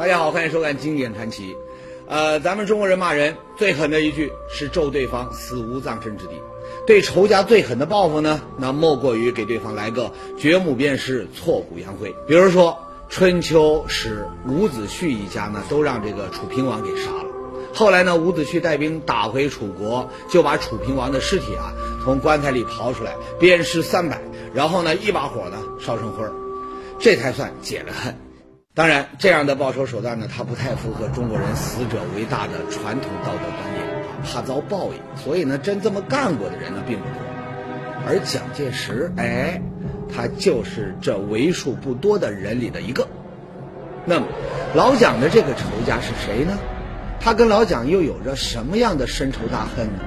大家好，欢迎收看《经典传奇》。呃，咱们中国人骂人最狠的一句是咒对方死无葬身之地。对仇家最狠的报复呢，那莫过于给对方来个掘墓鞭尸、挫骨扬灰。比如说春秋时伍子胥一家呢，都让这个楚平王给杀了。后来呢，伍子胥带兵打回楚国，就把楚平王的尸体啊从棺材里刨出来，鞭尸三百，然后呢一把火呢烧成灰儿，这才算解了恨。当然，这样的报仇手段呢，它不太符合中国人死者为大的传统道德观念，怕遭报应，所以呢，真这么干过的人呢并不多。而蒋介石，哎，他就是这为数不多的人里的一个。那么，老蒋的这个仇家是谁呢？他跟老蒋又有着什么样的深仇大恨呢？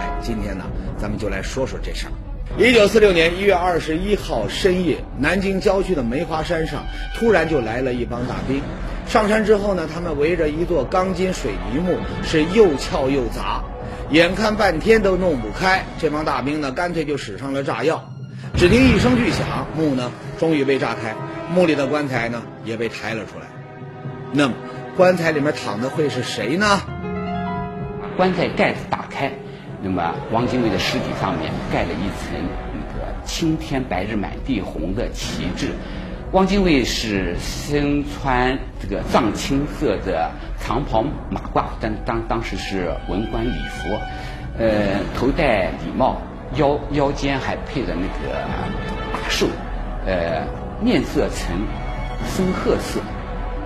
哎，今天呢，咱们就来说说这事儿。一九四六年一月二十一号深夜，南京郊区的梅花山上突然就来了一帮大兵。上山之后呢，他们围着一座钢筋水泥墓，是又撬又砸，眼看半天都弄不开。这帮大兵呢，干脆就使上了炸药。只听一声巨响，墓呢终于被炸开，墓里的棺材呢也被抬了出来。那么，棺材里面躺的会是谁呢？棺材盖子打开。那么，汪精卫的尸体上面盖了一层那个“青天白日满地红”的旗帜。汪精卫是身穿这个藏青色的长袍马褂，但当当时是文官礼服，呃，头戴礼帽，腰腰间还配着那个大绶，呃，面色呈深褐色，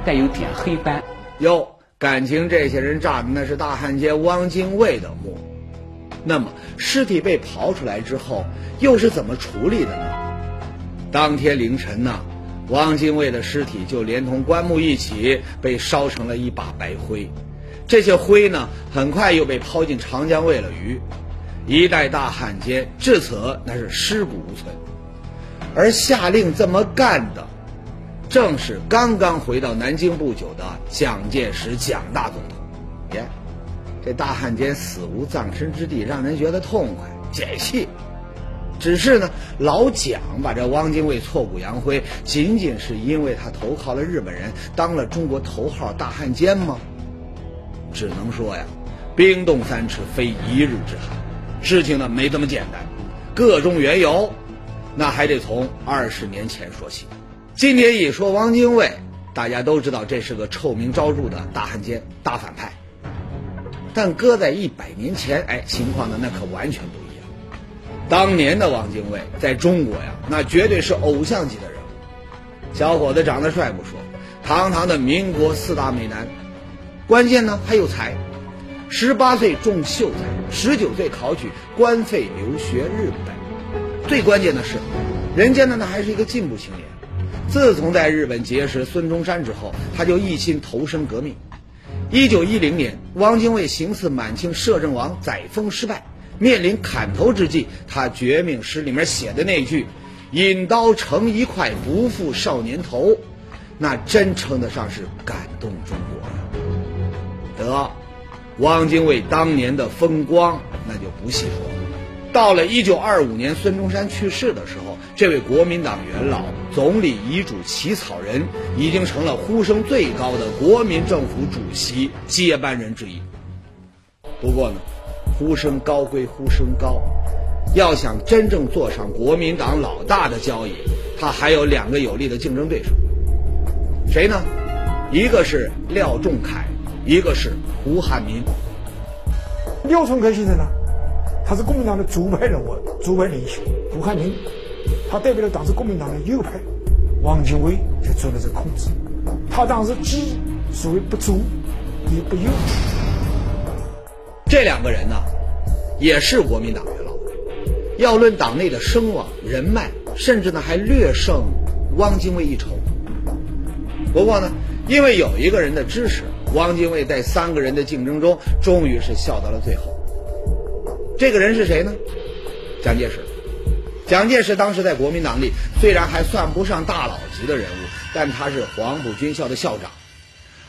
带有点黑斑。哟，感情这些人炸的那是大汉奸汪精卫的墓。那么尸体被刨出来之后，又是怎么处理的呢？当天凌晨呢，汪精卫的尸体就连同棺木一起被烧成了一把白灰，这些灰呢，很快又被抛进长江喂了鱼。一代大汉奸至此那是尸骨无存，而下令这么干的，正是刚刚回到南京不久的蒋介石蒋大总统。这大汉奸死无葬身之地，让人觉得痛快解气。只是呢，老蒋把这汪精卫挫骨扬灰，仅仅是因为他投靠了日本人，当了中国头号大汉奸吗？只能说呀，冰冻三尺非一日之寒。事情呢没这么简单，个中缘由，那还得从二十年前说起。今天一说汪精卫，大家都知道这是个臭名昭著的大汉奸、大反派。但搁在一百年前，哎，情况呢那可完全不一样。当年的汪精卫在中国呀，那绝对是偶像级的人物。小伙子长得帅不说，堂堂的民国四大美男，关键呢还有才。十八岁中秀才，十九岁考取官费留学日本。最关键的是，人家呢那还是一个进步青年。自从在日本结识孙中山之后，他就一心投身革命。一九一零年，汪精卫行刺满清摄政王载沣失败，面临砍头之际，他绝命诗里面写的那句“引刀成一块，不负少年头”，那真称得上是感动中国呀！得，汪精卫当年的风光，那就不细说了。到了一九二五年，孙中山去世的时候，这位国民党元老、总理遗嘱起草人，已经成了呼声最高的国民政府主席接班人之一。不过呢，呼声高归呼声高，要想真正坐上国民党老大的交椅，他还有两个有力的竞争对手。谁呢？一个是廖仲恺，一个是胡汉民。廖仲恺是谁呢？他是国民党的主派人物、主派领袖，胡汉民，他代表了当时国民党的右派，汪精卫就做了这控制。他当时既所谓不左也不右。这两个人呢，也是国民党元老。要论党内的声望、人脉，甚至呢还略胜汪精卫一筹。不过呢，因为有一个人的支持，汪精卫在三个人的竞争中，终于是笑到了最后。这个人是谁呢？蒋介石。蒋介石当时在国民党里虽然还算不上大佬级的人物，但他是黄埔军校的校长，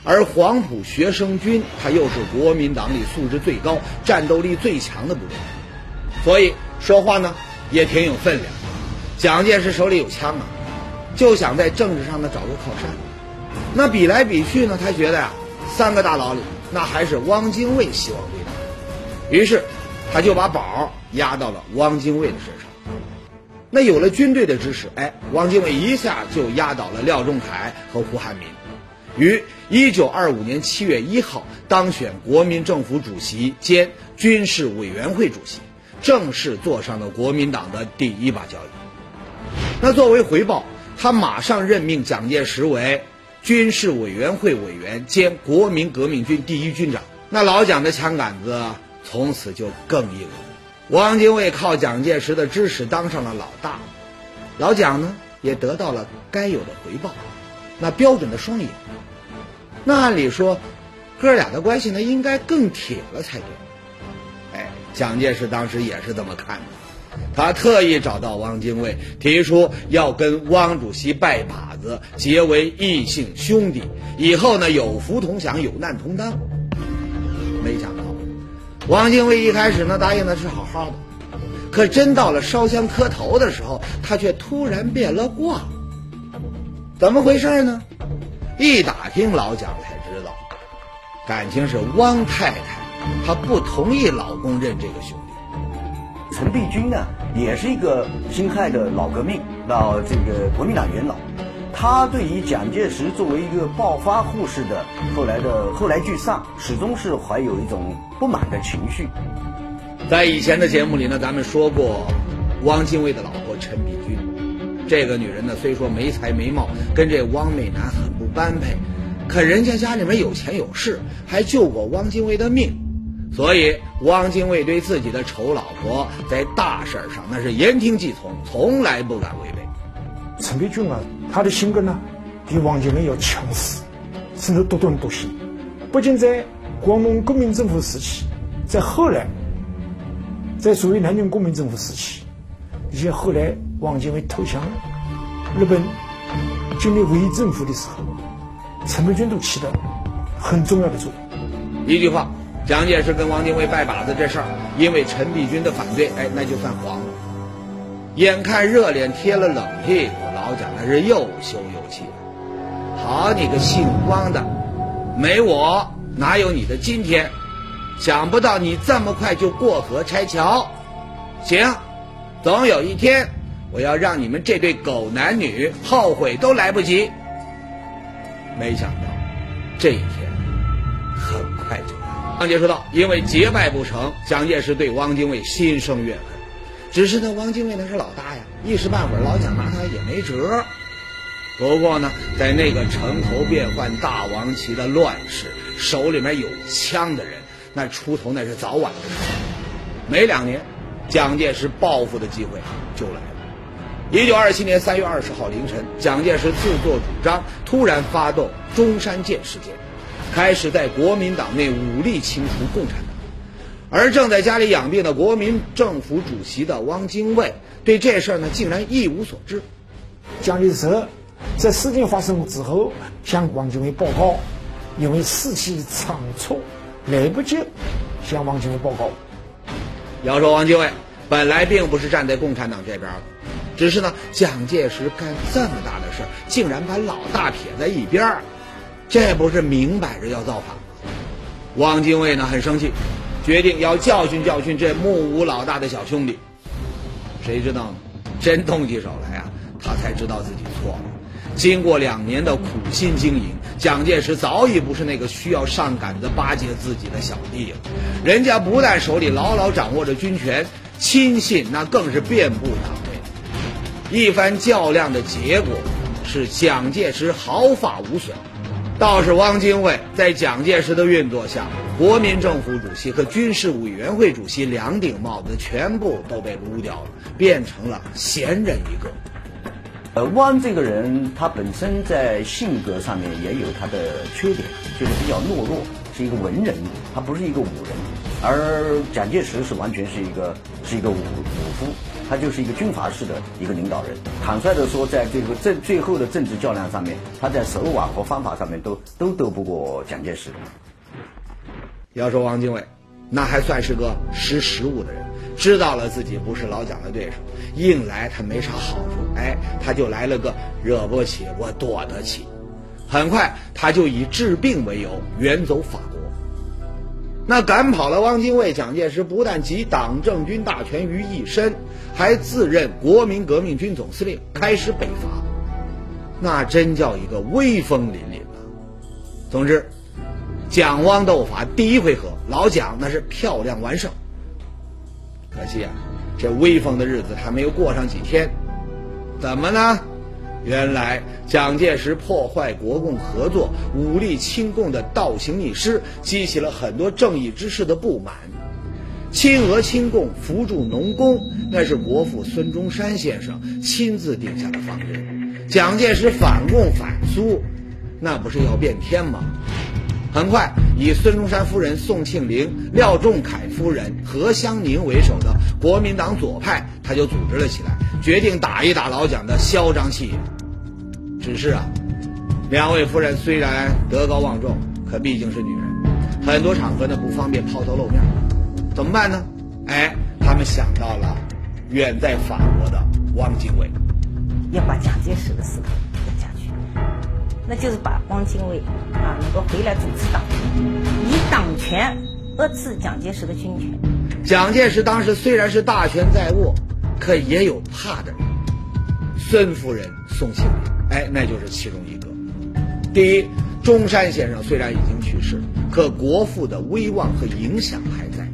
而黄埔学生军他又是国民党里素质最高、战斗力最强的部队，所以说话呢也挺有分量。蒋介石手里有枪啊，就想在政治上呢找个靠山。那比来比去呢，他觉得呀，三个大佬里，那还是汪精卫希望最大。于是，他就把宝压到了汪精卫的身上。那有了军队的支持，哎，汪精卫一下就压倒了廖仲恺和胡汉民，于一九二五年七月一号当选国民政府主席兼军事委员会主席，正式坐上了国民党的第一把交椅。那作为回报，他马上任命蒋介石为军事委员会委员兼国民革命军第一军长。那老蒋的枪杆子从此就更硬了。汪精卫靠蒋介石的支持当上了老大，老蒋呢也得到了该有的回报，那标准的双赢。那按理说，哥俩的关系呢应该更铁了才对。哎，蒋介石当时也是这么看的，他特意找到汪精卫，提出要跟汪主席拜把子，结为异姓兄弟，以后呢有福同享，有难同当。没想到。汪精卫一开始呢答应的是好好的，可真到了烧香磕头的时候，他却突然变了卦。怎么回事呢？一打听老蒋才知道，感情是汪太太她不同意老公认这个兄弟。陈璧君呢，也是一个辛亥的老革命，老这个国民党元老。他对于蒋介石作为一个暴发户式的后来的后来居上，始终是怀有一种不满的情绪。在以前的节目里呢，咱们说过，汪精卫的老婆陈璧君，这个女人呢，虽说没才没貌，跟这汪美男很不般配，可人家家里面有钱有势，还救过汪精卫的命，所以汪精卫对自己的丑老婆在大事上那是言听计从，从来不敢违背。陈璧君啊。他的性格呢，比汪精卫要强势，甚至独断独行。不仅在广东国民政府时期，在后来，在所谓南京国民政府时期，以及后来汪精卫投降日本建立伪政府的时候，陈璧君都起到很重要的作用。一句话，蒋介石跟汪精卫拜把子这事儿，因为陈璧君的反对，哎，那就算黄。眼看热脸贴了冷屁股。老蒋那是又羞又气，好你个姓汪的，没我哪有你的今天？想不到你这么快就过河拆桥，行，总有一天我要让你们这对狗男女后悔都来不及。没想到这一天很快就来。蒋介石道：“因为结拜不成，蒋介石对汪精卫心生怨恨。只是那汪精卫那是老大呀。”一时半会儿，老蒋拿他也没辙。不过呢，在那个城头变换大王旗的乱世，手里面有枪的人，那出头那是早晚的事。没两年，蒋介石报复的机会就来了。一九二七年三月二十号凌晨，蒋介石自作主张，突然发动中山舰事件，开始在国民党内武力清除共产党。而正在家里养病的国民政府主席的汪精卫。对这事儿呢，竟然一无所知。蒋介石在事情发生之后向汪精卫报告，因为事情仓促，来不及向汪精卫报告。要说汪精卫本来并不是站在共产党这边的，只是呢，蒋介石干这么大的事儿，竟然把老大撇在一边儿，这不是明摆着要造反吗？汪精卫呢很生气，决定要教训教训这目无老大的小兄弟。谁知道？真动起手来啊，他才知道自己错了。经过两年的苦心经营，蒋介石早已不是那个需要上杆子巴结自己的小弟了。人家不但手里牢牢掌握着军权，亲信那更是遍布党内。一番较量的结果是蒋介石毫发无损。倒是汪精卫在蒋介石的运作下，国民政府主席和军事委员会主席两顶帽子全部都被撸掉了，变成了闲人一个。呃，汪这个人他本身在性格上面也有他的缺点，就是比较懦弱，是一个文人，他不是一个武人。而蒋介石是完全是一个是一个武武夫。他就是一个军阀式的一个领导人。坦率的说，在这个政最后的政治较量上面，他在手腕和方法上面都都斗不过蒋介石。要说王精卫，那还算是个识时务的人，知道了自己不是老蒋的对手，硬来他没啥好处。哎，他就来了个惹不起我躲得起。很快他就以治病为由远走法。那赶跑了汪精卫，蒋介石不但集党政军大权于一身，还自任国民革命军总司令，开始北伐，那真叫一个威风凛凛啊！总之，蒋汪斗法第一回合，老蒋那是漂亮完胜。可惜啊，这威风的日子还没有过上几天，怎么呢？原来蒋介石破坏国共合作、武力亲共的倒行逆施，激起了很多正义之士的不满。亲俄亲共，扶助农工，那是国父孙中山先生亲自定下的方针。蒋介石反共反苏，那不是要变天吗？很快，以孙中山夫人宋庆龄、廖仲恺夫人何香凝为首的国民党左派，他就组织了起来，决定打一打老蒋的嚣张气焰。只是啊，两位夫人虽然德高望重，可毕竟是女人，很多场合呢不方便抛头露面，怎么办呢？哎，他们想到了远在法国的汪精卫，要把蒋介石的势头压下去，那就是把汪精卫啊能够回来主持党，以党权遏制蒋介石的军权。蒋介石当时虽然是大权在握，可也有怕的人，孙夫人宋庆龄。哎，那就是其中一个。第一，中山先生虽然已经去世，可国父的威望和影响还在。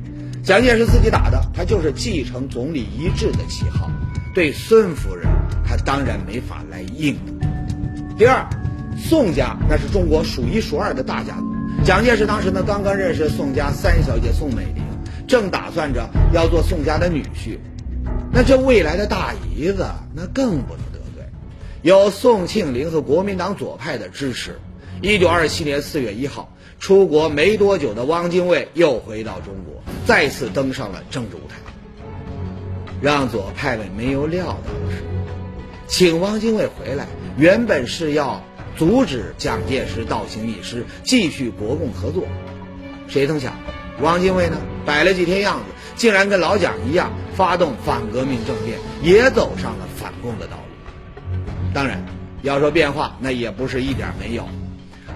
蒋介石自己打的，他就是继承总理遗志的旗号。对孙夫人，他当然没法来硬的。第二，宋家那是中国数一数二的大家族。蒋介石当时呢，刚刚认识宋家三小姐宋美龄，正打算着要做宋家的女婿。那这未来的大姨子，那更不能。有宋庆龄和国民党左派的支持，一九二七年四月一号出国没多久的汪精卫又回到中国，再次登上了政治舞台。让左派们没有料到的是，请汪精卫回来原本是要阻止蒋介石倒行逆施，继续国共合作。谁曾想，汪精卫呢摆了几天样子，竟然跟老蒋一样，发动反革命政变，也走上了反共的道路。当然，要说变化，那也不是一点没有。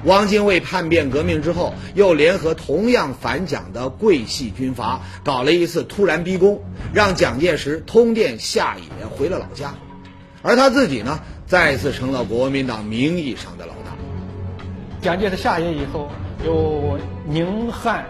汪精卫叛变革命之后，又联合同样反蒋的桂系军阀，搞了一次突然逼宫，让蒋介石通电下野回了老家，而他自己呢，再次成了国民党名义上的老大。蒋介石下野以后，由宁汉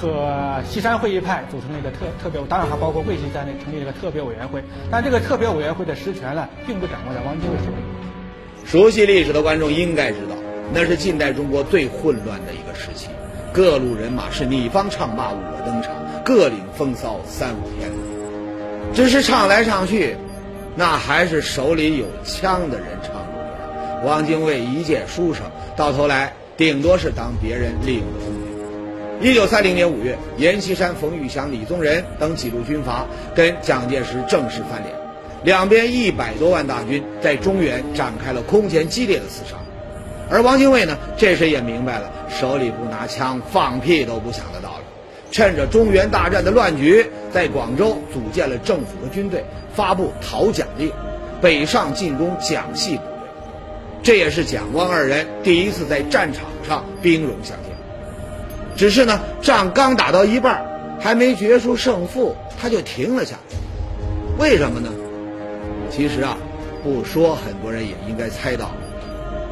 和西山会议派组成了一个特特别，当然还包括桂系在内，成立了一个特别委员会。但这个特别委员会的实权呢，并不掌握在汪精卫手里。熟悉历史的观众应该知道，那是近代中国最混乱的一个时期，各路人马是你方唱罢我登场，各领风骚三五天。只是唱来唱去，那还是手里有枪的人唱主角。汪精卫一介书生，到头来顶多是当别人利用。一九三零年五月，阎锡山、冯玉祥、李宗仁等几路军阀跟蒋介石正式翻脸，两边一百多万大军在中原展开了空前激烈的厮杀。而汪精卫呢，这时也明白了手里不拿枪，放屁都不响的道理，趁着中原大战的乱局，在广州组建了政府和军队，发布讨蒋令，北上进攻蒋系部队。这也是蒋汪二人第一次在战场上兵戎相见。只是呢，仗刚打到一半，还没决出胜负，他就停了下来。为什么呢？其实啊，不说很多人也应该猜到。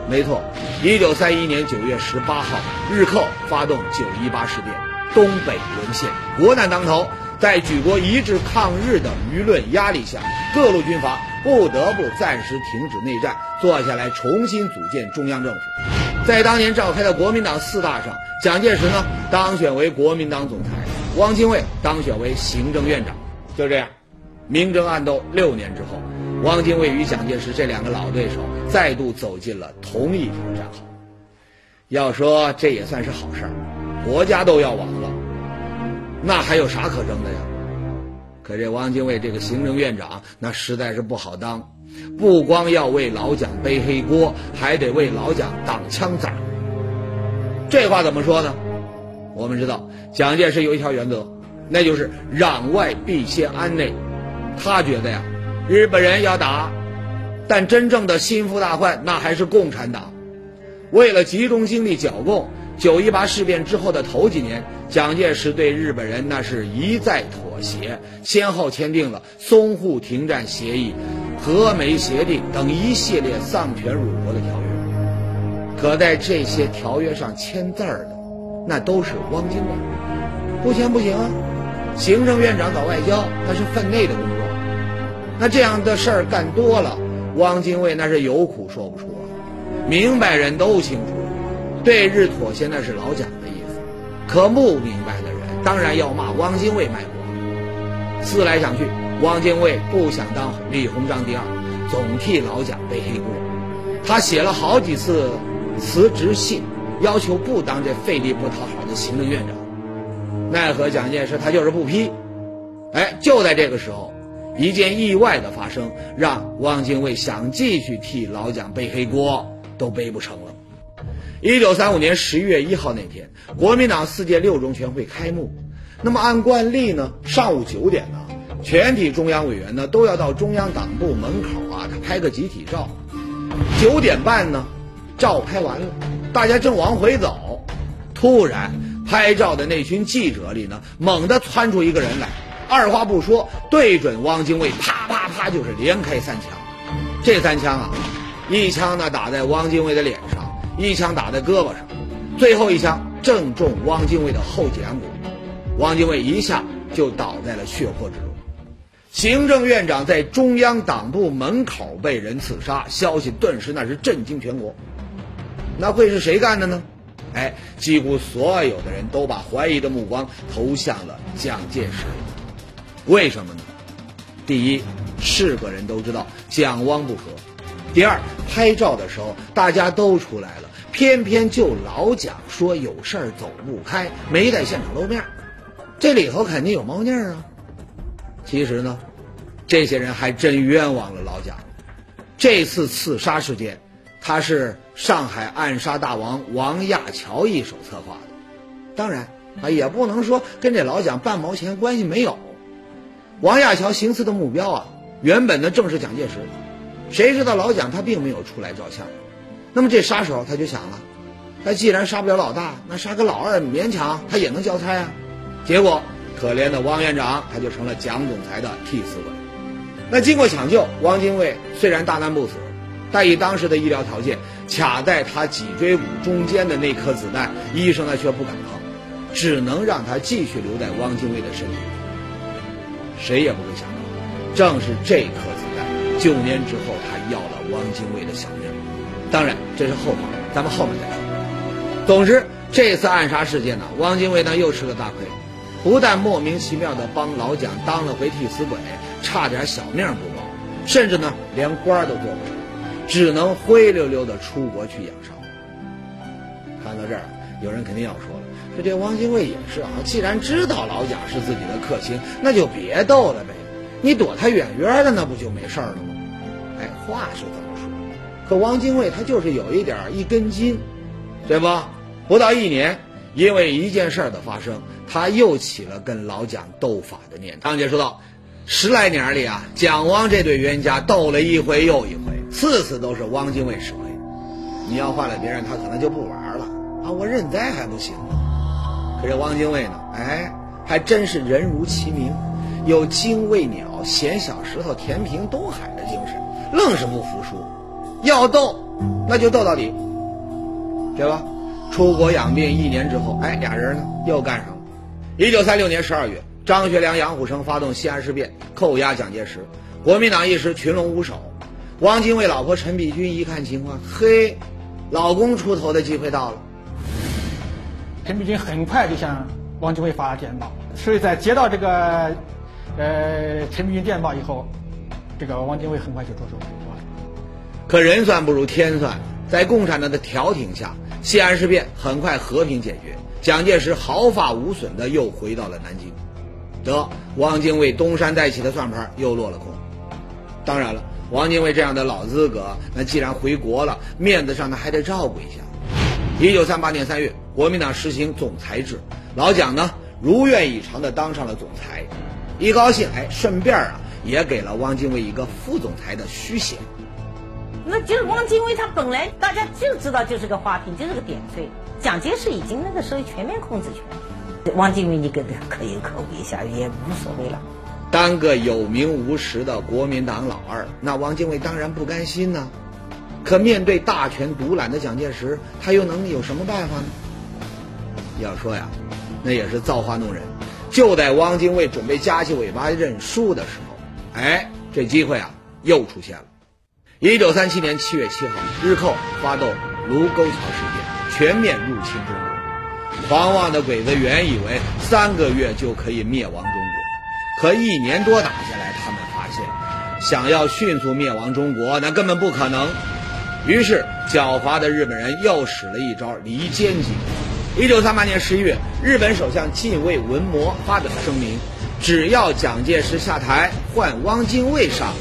没错，一九三一年九月十八号，日寇发动九一八事变，东北沦陷，国难当头，在举国一致抗日的舆论压力下，各路军阀不得不暂时停止内战，坐下来重新组建中央政府。在当年召开的国民党四大上，蒋介石呢当选为国民党总裁，汪精卫当选为行政院长。就这样，明争暗斗六年之后，汪精卫与蒋介石这两个老对手再度走进了同一条战壕。要说这也算是好事儿，国家都要亡了，那还有啥可争的呀？可这汪精卫这个行政院长，那实在是不好当。不光要为老蒋背黑锅，还得为老蒋挡枪子儿。这话怎么说呢？我们知道，蒋介石有一条原则，那就是攘外必先安内。他觉得呀，日本人要打，但真正的心腹大患那还是共产党。为了集中精力剿共，九一八事变之后的头几年，蒋介石对日本人那是一再妥协，先后签订了淞沪停战协议、和美协定等一系列丧权辱国的条约。可在这些条约上签字儿的，那都是汪精卫，不签不行啊！行政院长搞外交，那是分内的工作。那这样的事儿干多了，汪精卫那是有苦说不出啊。明白人都清楚，对日妥协那是老蒋的意思，可不明白的人当然要骂汪精卫卖国。思来想去，汪精卫不想当李鸿章第二，总替老蒋背黑锅。他写了好几次辞职信，要求不当这费力不讨好的行政院长。奈何蒋介石他就是不批。哎，就在这个时候，一件意外的发生，让汪精卫想继续替老蒋背黑锅。都背不成了。一九三五年十一月一号那天，国民党四届六中全会开幕。那么按惯例呢，上午九点呢，全体中央委员呢都要到中央党部门口啊，他拍个集体照。九点半呢，照拍完了，大家正往回走，突然拍照的那群记者里呢，猛地窜出一个人来，二话不说，对准汪精卫，啪啪啪就是连开三枪。这三枪啊！一枪呢打在汪精卫的脸上，一枪打在胳膊上，最后一枪正中汪精卫的后脊梁骨，汪精卫一下就倒在了血泊之中。行政院长在中央党部门口被人刺杀，消息顿时那是震惊全国。那会是谁干的呢？哎，几乎所有的人都把怀疑的目光投向了蒋介石。为什么呢？第一，是个人都知道蒋汪不和。第二，拍照的时候大家都出来了，偏偏就老蒋说有事儿走不开，没在现场露面，这里头肯定有猫腻儿啊。其实呢，这些人还真冤枉了老蒋。这次刺杀事件，他是上海暗杀大王王亚樵一手策划的，当然啊，也不能说跟这老蒋半毛钱关系没有。王亚樵行刺的目标啊，原本呢正是蒋介石。谁知道老蒋他并没有出来照相，那么这杀手他就想了，他既然杀不了老大，那杀个老二勉强他也能交差啊。结果可怜的汪院长他就成了蒋总裁的替死鬼。那经过抢救，汪精卫虽然大难不死，但以当时的医疗条件，卡在他脊椎骨中间的那颗子弹，医生呢却不敢碰，只能让他继续留在汪精卫的身体里。谁也不会想到，正是这颗子弹。九年之后，他要了汪精卫的小命。当然，这是后话，咱们后面再说。总之，这次暗杀事件呢，汪精卫呢又吃了大亏，不但莫名其妙的帮老蒋当了回替死鬼，差点小命不保，甚至呢连官都做不成，只能灰溜溜的出国去养伤。看到这儿，有人肯定要说了，说这汪精卫也是啊，既然知道老蒋是自己的克星，那就别斗了呗。你躲他远远的，那不就没事了吗？哎，话是这么说，可汪精卫他就是有一点一根筋，对吧？不到一年，因为一件事的发生，他又起了跟老蒋斗法的念头。张姐说道：“十来年里啊，蒋汪这对冤家斗了一回又一回，次次都是汪精卫吃亏。你要换了别人，他可能就不玩了啊！我认栽还不行吗？可这汪精卫呢？哎，还真是人如其名。”有精卫鸟衔小石头填平东海的精神，愣是不服输，要斗那就斗到底，对吧？出国养病一年之后，哎，俩人呢又干上了。一九三六年十二月，张学良、杨虎城发动西安事变，扣押蒋介石，国民党一时群龙无首。汪精卫老婆陈璧君一看情况，嘿，老公出头的机会到了。陈璧君很快就向汪精卫发了电报，所以在接到这个。呃，陈璧君电报以后，这个汪精卫很快就着手工作了。可人算不如天算，在共产党的调停下，西安事变很快和平解决，蒋介石毫发无损的又回到了南京。得，汪精卫东山再起的算盘又落了空。当然了，汪精卫这样的老资格，那既然回国了，面子上他还得照顾一下。一九三八年三月，国民党实行总裁制，老蒋呢如愿以偿的当上了总裁。一高兴，哎，顺便啊，也给了汪精卫一个副总裁的虚衔。那就是汪精卫他本来大家就知道就是个花瓶，就是个点缀。蒋介石已经那个时候全面控制权，汪精卫你给他可有可无一下也无所谓了。当个有名无实的国民党老二，那汪精卫当然不甘心呢。可面对大权独揽的蒋介石，他又能有什么办法呢？要说呀，那也是造化弄人。就在汪精卫准备夹起尾巴认输的时候，哎，这机会啊又出现了。一九三七年七月七号，日寇发动卢沟桥事件，全面入侵中国。狂妄的鬼子原以为三个月就可以灭亡，可一年多打下来，他们发现，想要迅速灭亡中国，那根本不可能。于是，狡猾的日本人又使了一招离间计。一九三八年十一月，日本首相近卫文磨发表声明，只要蒋介石下台，换汪精卫上。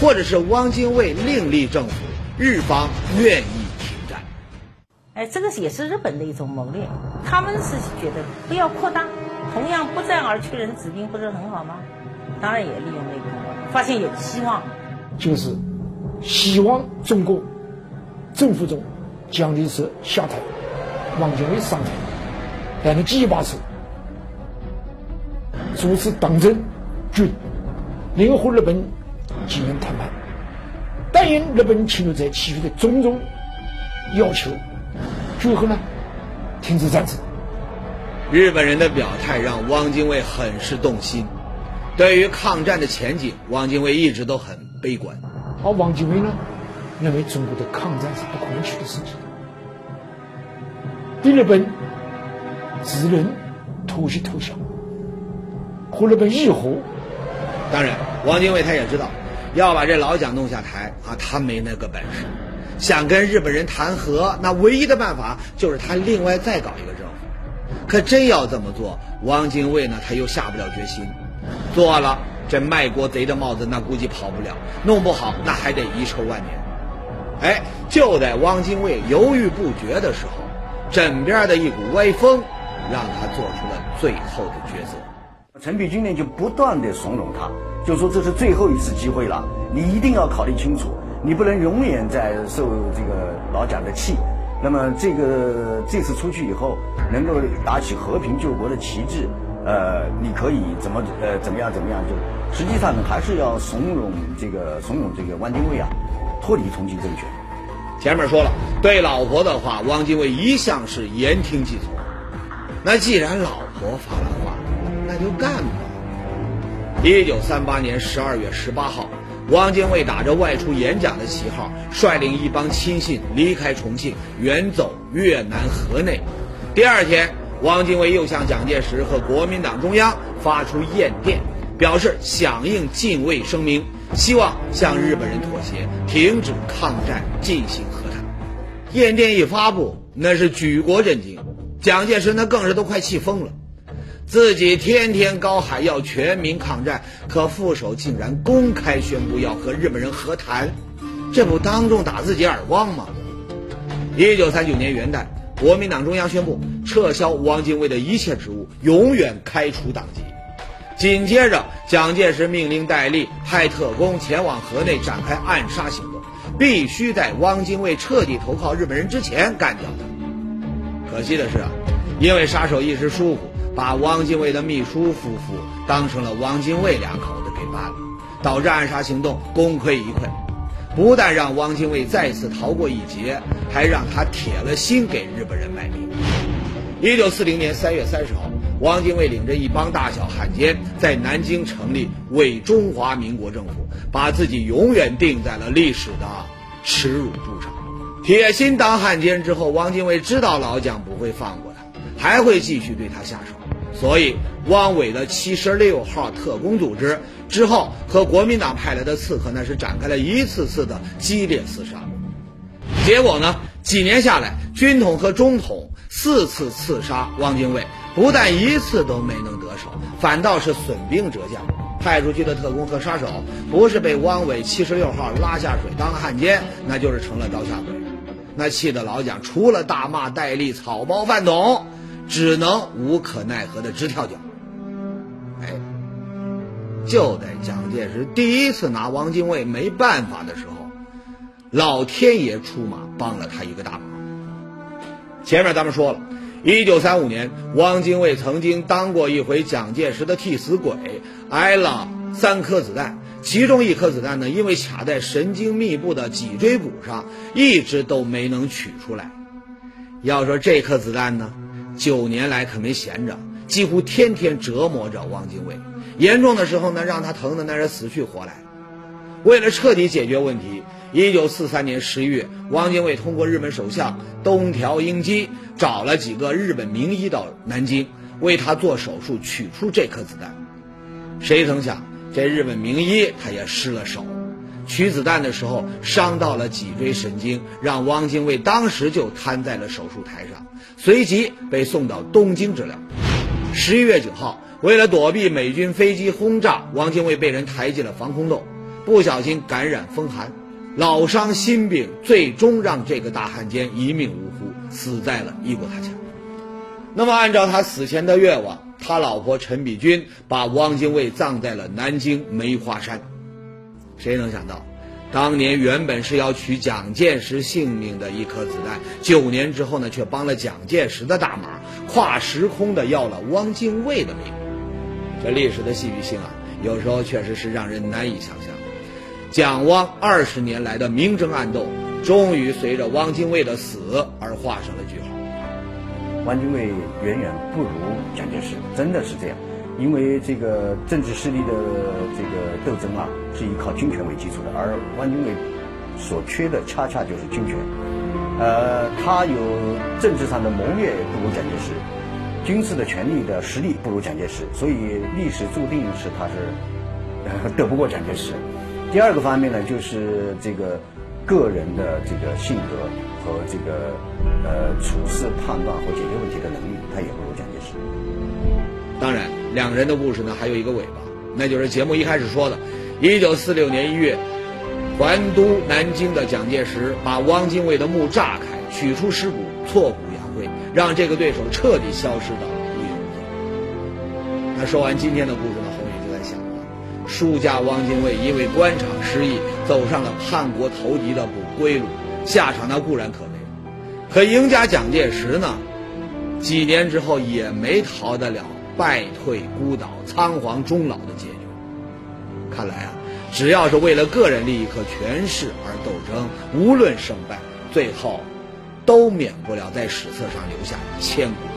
或者是汪精卫另立政府，日方愿意停战。哎，这个也是日本的一种谋略，他们是觉得不要扩大，同样不战而屈人之兵不是很好吗？当然也利用那个，发现有希望，就是希望中国政府中蒋介石下台，汪精卫上台，但是计划是主持党政军，联合日本。进行谈判，答应日本侵略者提出的种种要求，最后呢，停止战争。日本人的表态让汪精卫很是动心，对于抗战的前景，汪精卫一直都很悲观。而汪精卫呢，认为中国的抗战是不可能取得胜利的，对日本只能妥协投降，和日本议和。当然，汪精卫他也知道。要把这老蒋弄下台啊，他没那个本事。想跟日本人谈和，那唯一的办法就是他另外再搞一个政府。可真要这么做，汪精卫呢他又下不了决心。做了这卖国贼的帽子，那估计跑不了。弄不好，那还得遗臭万年。哎，就在汪精卫犹豫不决的时候，枕边的一股歪风，让他做出了最后的抉择。陈璧君呢，就不断的怂恿他。就说这是最后一次机会了，你一定要考虑清楚，你不能永远在受这个老蒋的气。那么这个这次出去以后，能够打起和平救国的旗帜，呃，你可以怎么呃怎么样怎么样？就实际上呢，还是要怂恿这个怂恿这个汪精卫啊，脱离重庆政权。前面说了，对老婆的话，汪精卫一向是言听计从。那既然老婆发了话，那就干吧。一九三八年十二月十八号，汪精卫打着外出演讲的旗号，率领一帮亲信离开重庆，远走越南河内。第二天，汪精卫又向蒋介石和国民党中央发出唁电，表示响应禁卫声明，希望向日本人妥协，停止抗战，进行和谈。唁电一发布，那是举国震惊，蒋介石那更是都快气疯了。自己天天高喊要全民抗战，可副手竟然公开宣布要和日本人和谈，这不当众打自己耳光吗？一九三九年元旦，国民党中央宣布撤销汪精卫的一切职务，永远开除党籍。紧接着，蒋介石命令戴笠派特工前往河内展开暗杀行动，必须在汪精卫彻底投靠日本人之前干掉他。可惜的是，因为杀手一时疏忽。把汪精卫的秘书夫妇当成了汪精卫两口子给办了，导致暗杀行动功亏一篑。不但让汪精卫再次逃过一劫，还让他铁了心给日本人卖命。一九四零年三月三十号，汪精卫领着一帮大小汉奸在南京成立伪中华民国政府，把自己永远定在了历史的耻辱柱上。铁心当汉奸之后，汪精卫知道老蒋不会放过他，还会继续对他下手。所以，汪伪的七十六号特工组织之后和国民党派来的刺客那是展开了一次次的激烈厮杀。结果呢，几年下来，军统和中统四次刺杀汪精卫，不但一次都没能得手，反倒是损兵折将。派出去的特工和杀手，不是被汪伪七十六号拉下水当汉奸，那就是成了刀下鬼。那气得老蒋除了大骂戴笠草包饭桶。只能无可奈何的直跳脚。哎，就在蒋介石第一次拿汪精卫没办法的时候，老天爷出马帮了他一个大忙。前面咱们说了，一九三五年，汪精卫曾经当过一回蒋介石的替死鬼，挨了三颗子弹，其中一颗子弹呢，因为卡在神经密布的脊椎骨上，一直都没能取出来。要说这颗子弹呢，九年来可没闲着，几乎天天折磨着汪精卫。严重的时候呢，让他疼的那是死去活来。为了彻底解决问题，一九四三年十一月，汪精卫通过日本首相东条英机找了几个日本名医到南京，为他做手术取出这颗子弹。谁曾想，这日本名医他也失了手，取子弹的时候伤到了脊椎神经，让汪精卫当时就瘫在了手术台上，随即被送到东京治疗。十一月九号。为了躲避美军飞机轰炸，汪精卫被人抬进了防空洞，不小心感染风寒，老伤心病，最终让这个大汉奸一命呜呼，死在了异国他乡。那么，按照他死前的愿望，他老婆陈璧君把汪精卫葬在了南京梅花山。谁能想到，当年原本是要取蒋介石性命的一颗子弹，九年之后呢，却帮了蒋介石的大忙，跨时空的要了汪精卫的命。这历史的戏剧性啊，有时候确实是让人难以想象。蒋汪二十年来的明争暗斗，终于随着汪精卫的死而画上了句号。汪精卫远远不如蒋介石，真的是这样。因为这个政治势力的这个斗争啊，是以靠军权为基础的，而汪精卫所缺的恰恰就是军权。呃，他有政治上的谋略不如蒋介石。军事的权力的实力不如蒋介石，所以历史注定是他是斗不过蒋介石。第二个方面呢，就是这个个人的这个性格和这个呃处事判断和解决问题的能力，他也不如蒋介石。当然，两人的故事呢还有一个尾巴，那就是节目一开始说的，一九四六年一月，还都南京的蒋介石把汪精卫的墓炸开，取出尸骨，挫骨扬灰。让这个对手彻底消失的无影无踪。那说完今天的故事呢，后面就在想了：书家汪精卫因为官场失意，走上了叛国投敌的不归路，下场那固然可悲；可赢家蒋介石呢，几年之后也没逃得了败退孤岛、仓皇终老的结局。看来啊，只要是为了个人利益和权势而斗争，无论胜败，最后。都免不了在史册上留下千古。